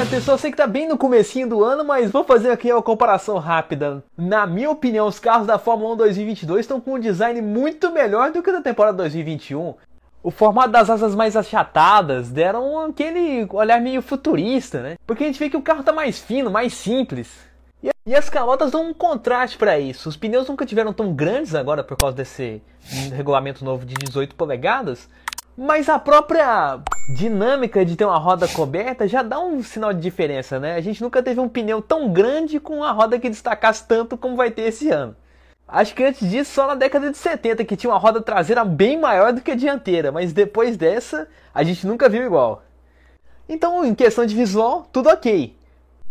Olha pessoal, sei que tá bem no comecinho do ano, mas vou fazer aqui uma comparação rápida. Na minha opinião, os carros da Fórmula 1 2022 estão com um design muito melhor do que da temporada 2021. O formato das asas mais achatadas deram aquele olhar meio futurista, né? Porque a gente vê que o carro tá mais fino, mais simples. E as calotas dão um contraste para isso. Os pneus nunca tiveram tão grandes agora por causa desse regulamento novo de 18 polegadas, mas a própria dinâmica de ter uma roda coberta já dá um sinal de diferença, né? A gente nunca teve um pneu tão grande com uma roda que destacasse tanto como vai ter esse ano. Acho que antes disso, só na década de 70, que tinha uma roda traseira bem maior do que a dianteira, mas depois dessa, a gente nunca viu igual. Então, em questão de visual, tudo ok.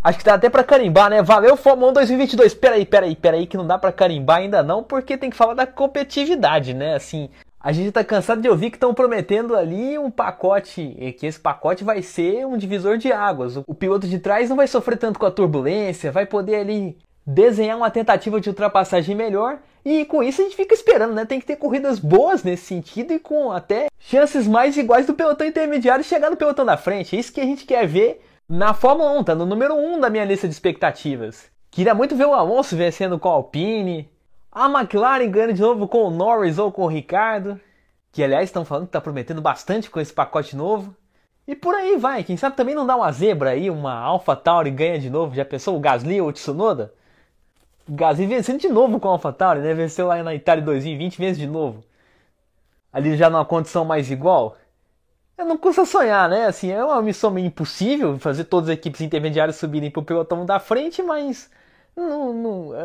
Acho que dá até pra carimbar, né? Valeu Fórmula 1 2022. Peraí, peraí, peraí, que não dá pra carimbar ainda não, porque tem que falar da competitividade, né? Assim, a gente tá cansado de ouvir que estão prometendo ali um pacote, que esse pacote vai ser um divisor de águas. O piloto de trás não vai sofrer tanto com a turbulência, vai poder ali desenhar uma tentativa de ultrapassagem melhor. E com isso a gente fica esperando, né? Tem que ter corridas boas nesse sentido e com até chances mais iguais do pelotão intermediário chegar no pelotão da frente. É isso que a gente quer ver na Fórmula 1, tá no número 1 da minha lista de expectativas. Queria muito ver o Alonso vencendo com a Alpine, a McLaren ganhando de novo com o Norris ou com o Ricardo, que aliás estão falando que tá prometendo bastante com esse pacote novo. E por aí vai, quem sabe também não dá uma zebra aí, uma Alpha Tauri ganha de novo, já pensou o Gasly ou o Tsunoda? Gasly vencendo de novo com a AlphaTauri, né? Venceu lá na Itália 2020, vence de novo. Ali já numa condição mais igual. Eu não custa sonhar, né? Assim, é uma missão meio impossível fazer todas as equipes intermediárias subirem pro pelotão da frente, mas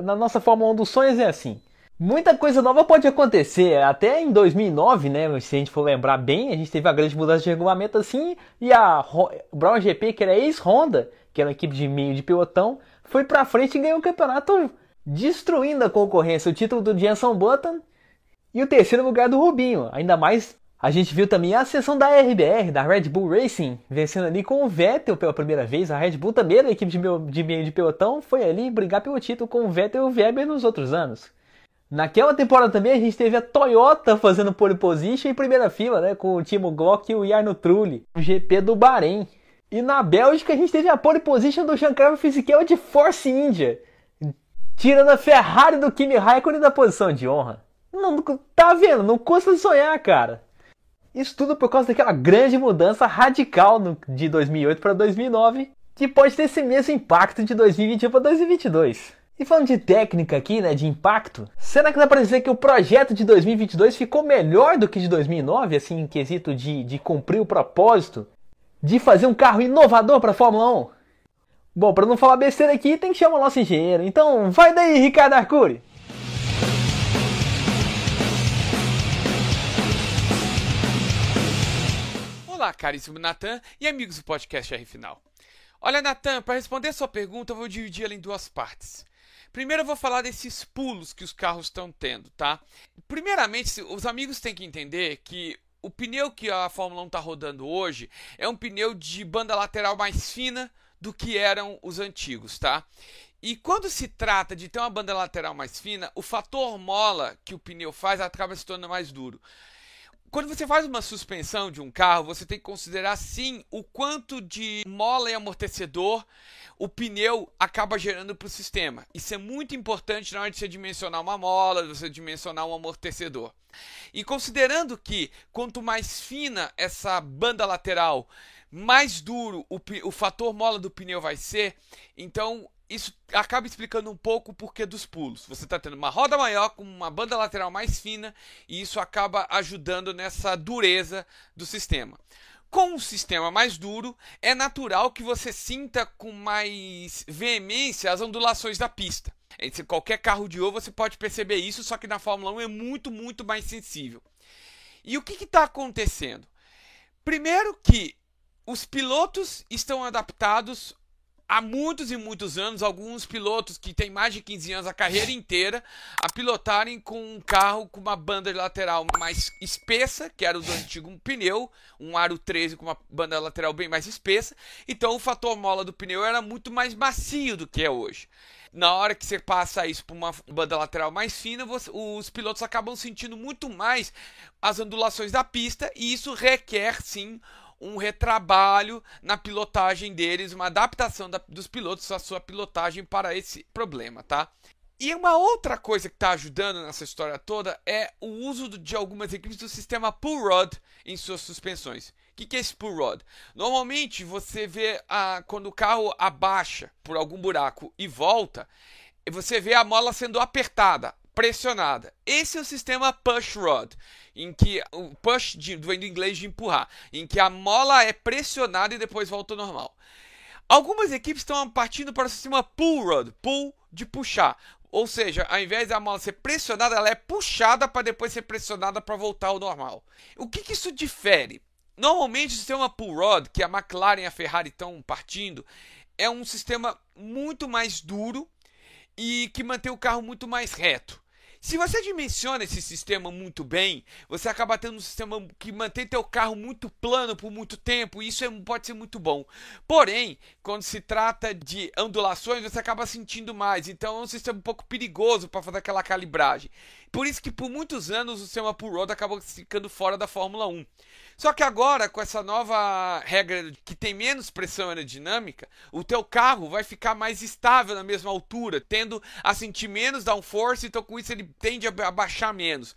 na nossa Fórmula 1 dos sonhos é assim. Muita coisa nova pode acontecer. Até em 2009, né? Se a gente for lembrar bem, a gente teve a grande mudança de regulamento assim. E a Brown GP, que era ex-Honda, que era uma equipe de meio de pelotão, foi pra frente e ganhou o campeonato destruindo a concorrência, o título do Jenson Button e o terceiro lugar do Rubinho. Ainda mais, a gente viu também a sessão da RBR, da Red Bull Racing, vencendo ali com o Vettel pela primeira vez. A Red Bull também a equipe de meio de, de pelotão, foi ali brigar pelo título com o Vettel e o Weber nos outros anos. Naquela temporada também a gente teve a Toyota fazendo pole position em primeira fila, né, com o Timo Glock e o Jarno Trulli, o GP do Bahrein. E na Bélgica a gente teve a pole position do Giancarlo Fisichella de Force India, tirando a Ferrari do Kimi Raikkonen da posição de honra. Não, tá vendo? Não custa sonhar, cara. Isso tudo por causa daquela grande mudança radical de 2008 para 2009, que pode ter esse mesmo impacto de 2021 para 2022. E falando de técnica aqui, né, de impacto, será que dá para dizer que o projeto de 2022 ficou melhor do que de 2009, assim, em quesito de, de cumprir o propósito de fazer um carro inovador para a Fórmula 1? Bom, para não falar besteira aqui, tem que chamar o nosso engenheiro. Então, vai daí, Ricardo Arcuri! Olá, caríssimo Natan e amigos do podcast R Final. Olha, Natan, para responder sua pergunta, eu vou dividir ela em duas partes. Primeiro eu vou falar desses pulos que os carros estão tendo, tá? Primeiramente, os amigos têm que entender que o pneu que a Fórmula 1 está rodando hoje é um pneu de banda lateral mais fina do que eram os antigos, tá? E quando se trata de ter uma banda lateral mais fina, o fator mola que o pneu faz acaba se tornando mais duro. Quando você faz uma suspensão de um carro, você tem que considerar sim o quanto de mola e amortecedor o pneu acaba gerando para o sistema. Isso é muito importante na hora de você dimensionar uma mola, de você dimensionar um amortecedor. E considerando que quanto mais fina essa banda lateral mais duro o, o fator mola do pneu vai ser, então isso acaba explicando um pouco o porquê dos pulos. Você está tendo uma roda maior com uma banda lateral mais fina e isso acaba ajudando nessa dureza do sistema. Com um sistema mais duro, é natural que você sinta com mais veemência as ondulações da pista. Em qualquer carro de ouro você pode perceber isso, só que na Fórmula 1 é muito, muito mais sensível. E o que está acontecendo? Primeiro que os pilotos estão adaptados há muitos e muitos anos, alguns pilotos que têm mais de 15 anos, a carreira inteira, a pilotarem com um carro com uma banda lateral mais espessa, que era o do antigo pneu, um aro 13 com uma banda lateral bem mais espessa. Então o fator mola do pneu era muito mais macio do que é hoje. Na hora que você passa isso para uma banda lateral mais fina, você, os pilotos acabam sentindo muito mais as ondulações da pista e isso requer sim um retrabalho na pilotagem deles, uma adaptação da, dos pilotos à sua pilotagem para esse problema, tá? E uma outra coisa que está ajudando nessa história toda é o uso de algumas equipes do sistema pull rod em suas suspensões. O que, que, é esse pull rod? Normalmente você vê a, quando o carro abaixa por algum buraco e volta, você vê a mola sendo apertada, pressionada. Esse é o sistema push rod, em que o push de, vem do inglês de empurrar, em que a mola é pressionada e depois volta ao normal. Algumas equipes estão partindo para o sistema pull rod, pull de puxar. Ou seja, ao invés da mola ser pressionada, ela é puxada para depois ser pressionada para voltar ao normal. O que, que isso difere? Normalmente o sistema pull rod, que a McLaren e a Ferrari estão partindo, é um sistema muito mais duro e que mantém o carro muito mais reto. Se você dimensiona esse sistema muito bem, você acaba tendo um sistema que mantém teu carro muito plano por muito tempo, e isso é, pode ser muito bom. Porém, quando se trata de ondulações, você acaba sentindo mais, então é um sistema um pouco perigoso para fazer aquela calibragem. Por isso que por muitos anos o sistema pull rod acabou ficando fora da Fórmula 1. Só que agora, com essa nova regra que tem menos pressão aerodinâmica, o teu carro vai ficar mais estável na mesma altura, tendo a sentir menos downforce, então com isso ele tende a baixar menos.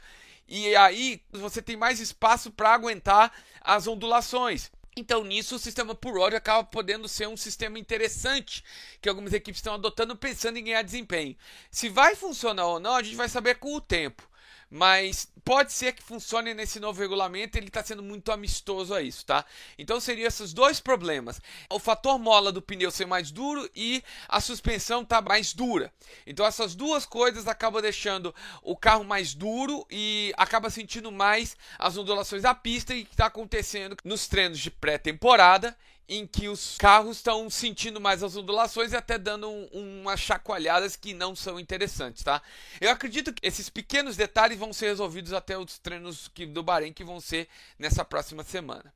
E aí você tem mais espaço para aguentar as ondulações. Então, nisso, o sistema por rod acaba podendo ser um sistema interessante que algumas equipes estão adotando pensando em ganhar desempenho. Se vai funcionar ou não, a gente vai saber com o tempo mas pode ser que funcione nesse novo regulamento, ele está sendo muito amistoso a isso, tá? Então seriam esses dois problemas: o fator mola do pneu ser mais duro e a suspensão tá mais dura. Então essas duas coisas acabam deixando o carro mais duro e acaba sentindo mais as ondulações da pista e que está acontecendo nos treinos de pré-temporada em que os carros estão sentindo mais as ondulações e até dando um, umas chacoalhadas que não são interessantes, tá? Eu acredito que esses pequenos detalhes vão ser resolvidos até os treinos que, do Bahrein que vão ser nessa próxima semana.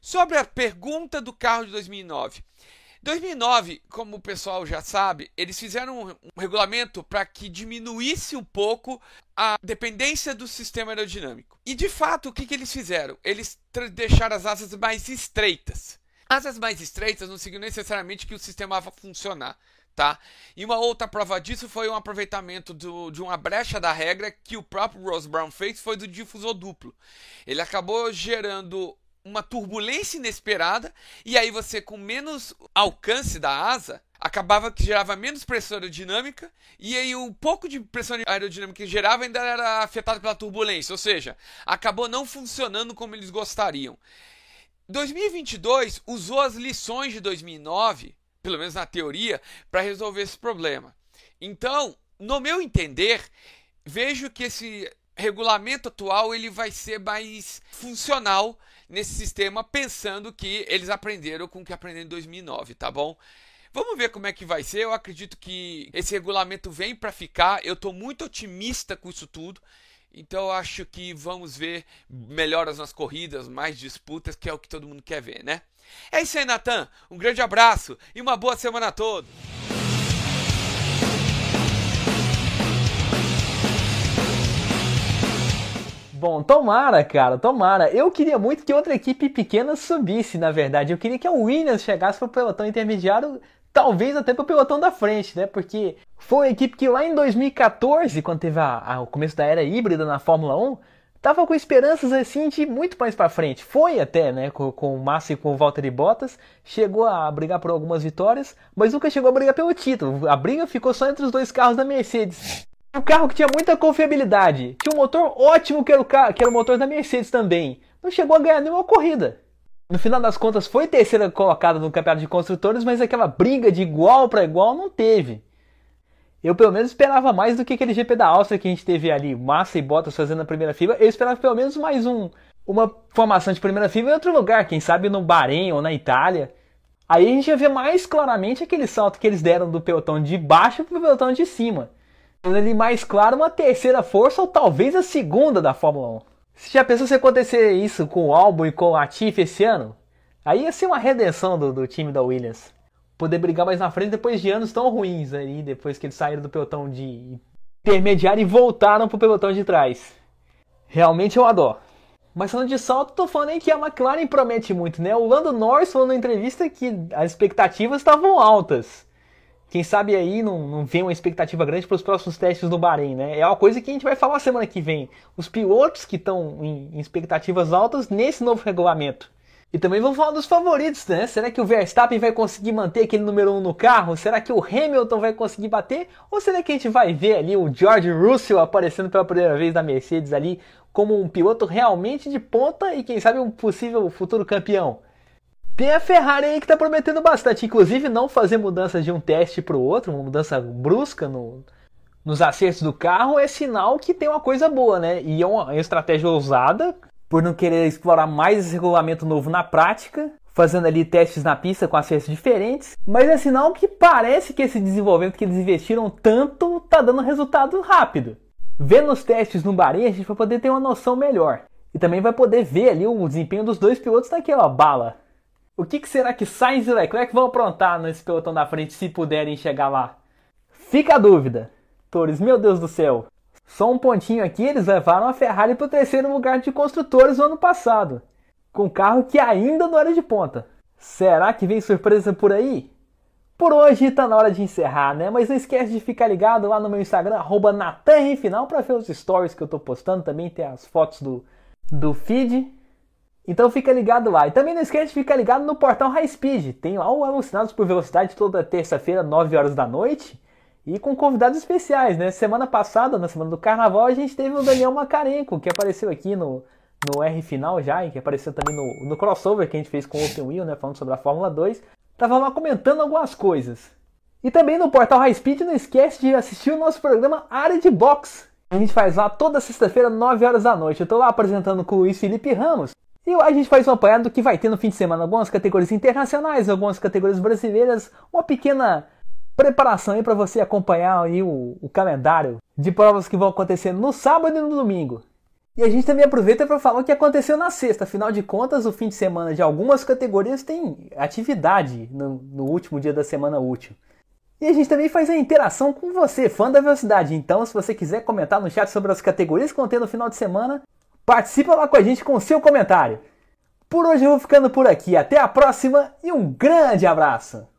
Sobre a pergunta do carro de 2009. 2009, como o pessoal já sabe, eles fizeram um, regulamento para que diminuísse um pouco a dependência do sistema aerodinâmico. E de fato, o que, que eles fizeram? Eles deixaram as asas mais estreitas. Asas mais estreitas não significa necessariamente que o sistema vai funcionar. Tá? E uma outra prova disso foi um aproveitamento do, de uma brecha da regra que o próprio Ross Brown fez, foi do difusor duplo. Ele acabou gerando uma turbulência inesperada e aí você com menos alcance da asa acabava que gerava menos pressão aerodinâmica e aí o pouco de pressão aerodinâmica que gerava ainda era afetado pela turbulência, ou seja, acabou não funcionando como eles gostariam. 2022 usou as lições de 2009, pelo menos na teoria, para resolver esse problema. Então, no meu entender, vejo que esse regulamento atual ele vai ser mais funcional nesse sistema, pensando que eles aprenderam com o que aprenderam em 2009, tá bom? Vamos ver como é que vai ser. Eu acredito que esse regulamento vem para ficar. Eu estou muito otimista com isso tudo. Então acho que vamos ver melhoras nas corridas, mais disputas, que é o que todo mundo quer ver, né? É isso aí, Natan. Um grande abraço e uma boa semana a todos. Bom, tomara, cara, tomara. Eu queria muito que outra equipe pequena subisse, na verdade. Eu queria que a Williams chegasse para o pelotão intermediário talvez até para o pelotão da frente, né? Porque foi uma equipe que lá em 2014, quando teve a, a, o começo da era híbrida na Fórmula 1, tava com esperanças assim de muito mais para frente. Foi até, né, com, com o Massa e com o Valtteri Bottas, chegou a brigar por algumas vitórias, mas nunca chegou a brigar pelo título. A briga ficou só entre os dois carros da Mercedes. Um carro que tinha muita confiabilidade, tinha um motor ótimo que era o, que era o motor da Mercedes também. Não chegou a ganhar nenhuma corrida. No final das contas, foi terceira colocada no campeonato de construtores, mas aquela briga de igual para igual não teve. Eu pelo menos esperava mais do que aquele GP da Áustria que a gente teve ali, Massa e Bottas fazendo a primeira fila. Eu esperava pelo menos mais um, uma formação de primeira fila em outro lugar, quem sabe no Bahrein ou na Itália. Aí a gente ia ver mais claramente aquele salto que eles deram do pelotão de baixo para o pelotão de cima. Ali mais claro uma terceira força ou talvez a segunda da Fórmula 1. Você já pensou se acontecer isso com o Albon e com o Latifi esse ano? Aí ia ser uma redenção do, do time da Williams. Poder brigar mais na frente depois de anos tão ruins aí, depois que eles saíram do pelotão de intermediário e voltaram pro pelotão de trás. Realmente é uma dó. Mas falando de salto, tô falando aí que a McLaren promete muito, né? O Lando Norris falou na entrevista que as expectativas estavam altas. Quem sabe aí não, não vem uma expectativa grande para os próximos testes no Bahrein, né? É uma coisa que a gente vai falar semana que vem. Os pilotos que estão em, expectativas altas nesse novo regulamento. E também vamos falar dos favoritos, né? Será que o Verstappen vai conseguir manter aquele número 1 um no carro? Será que o Hamilton vai conseguir bater? Ou será que a gente vai ver ali o George Russell aparecendo pela primeira vez na Mercedes ali como um piloto realmente de ponta e quem sabe um possível futuro campeão? Tem a Ferrari aí que está prometendo bastante, inclusive não fazer mudanças de um teste para o outro, uma mudança brusca no, nos acertos do carro é sinal que tem uma coisa boa, né? E é uma estratégia ousada, por não querer explorar mais esse regulamento novo na prática, fazendo ali testes na pista com acessos diferentes, mas é sinal que parece que esse desenvolvimento que eles investiram tanto tá dando resultado rápido. Vendo os testes no Bahrein, a gente vai poder ter uma noção melhor. E também vai poder ver ali o desempenho dos dois pilotos naquela bala. O que, que será que Sainz e Leclerc vão aprontar nesse pelotão da frente se puderem chegar lá? Fica a dúvida. Torres, meu Deus do céu. Só um pontinho aqui, eles levaram a Ferrari para o terceiro lugar de construtores no ano passado, com um carro que ainda não era de ponta. Será que vem surpresa por aí? Por hoje está na hora de encerrar, né? Mas não esquece de ficar ligado lá no meu Instagram, arroba para ver os stories que eu estou postando. Também tem as fotos do, do feed. Então fica ligado lá. E também não esquece de ficar ligado no portal High Speed. Tem lá o Alucinados por Velocidade toda terça-feira, 9 horas da noite. E com convidados especiais, né? Semana passada, na semana do carnaval, a gente teve o Daniel Macarenco, que apareceu aqui no, no R final já, e que apareceu também no, no crossover que a gente fez com o Open Wheel, né? Falando sobre a Fórmula 2. Tava lá comentando algumas coisas. E também no portal High Speed, não esquece de assistir o nosso programa Área de Box. A gente faz lá toda sexta-feira, 9 horas da noite. Eu tô lá apresentando com o Luiz Felipe Ramos. E a gente faz um apanhado do que vai ter no fim de semana. Algumas categorias internacionais, algumas categorias brasileiras. Uma pequena preparação aí para você acompanhar aí o, o, calendário de provas que vão acontecer no sábado e no domingo. E a gente também aproveita para falar o que aconteceu na sexta. Afinal de contas, o fim de semana de algumas categorias tem atividade no, no último dia da semana útil. E a gente também faz a interação com você, fã da velocidade. Então, se você quiser comentar no chat sobre as categorias que vão ter no final de semana, participa lá com a gente com o seu comentário. Por hoje eu vou ficando por aqui. Até a próxima e um grande abraço!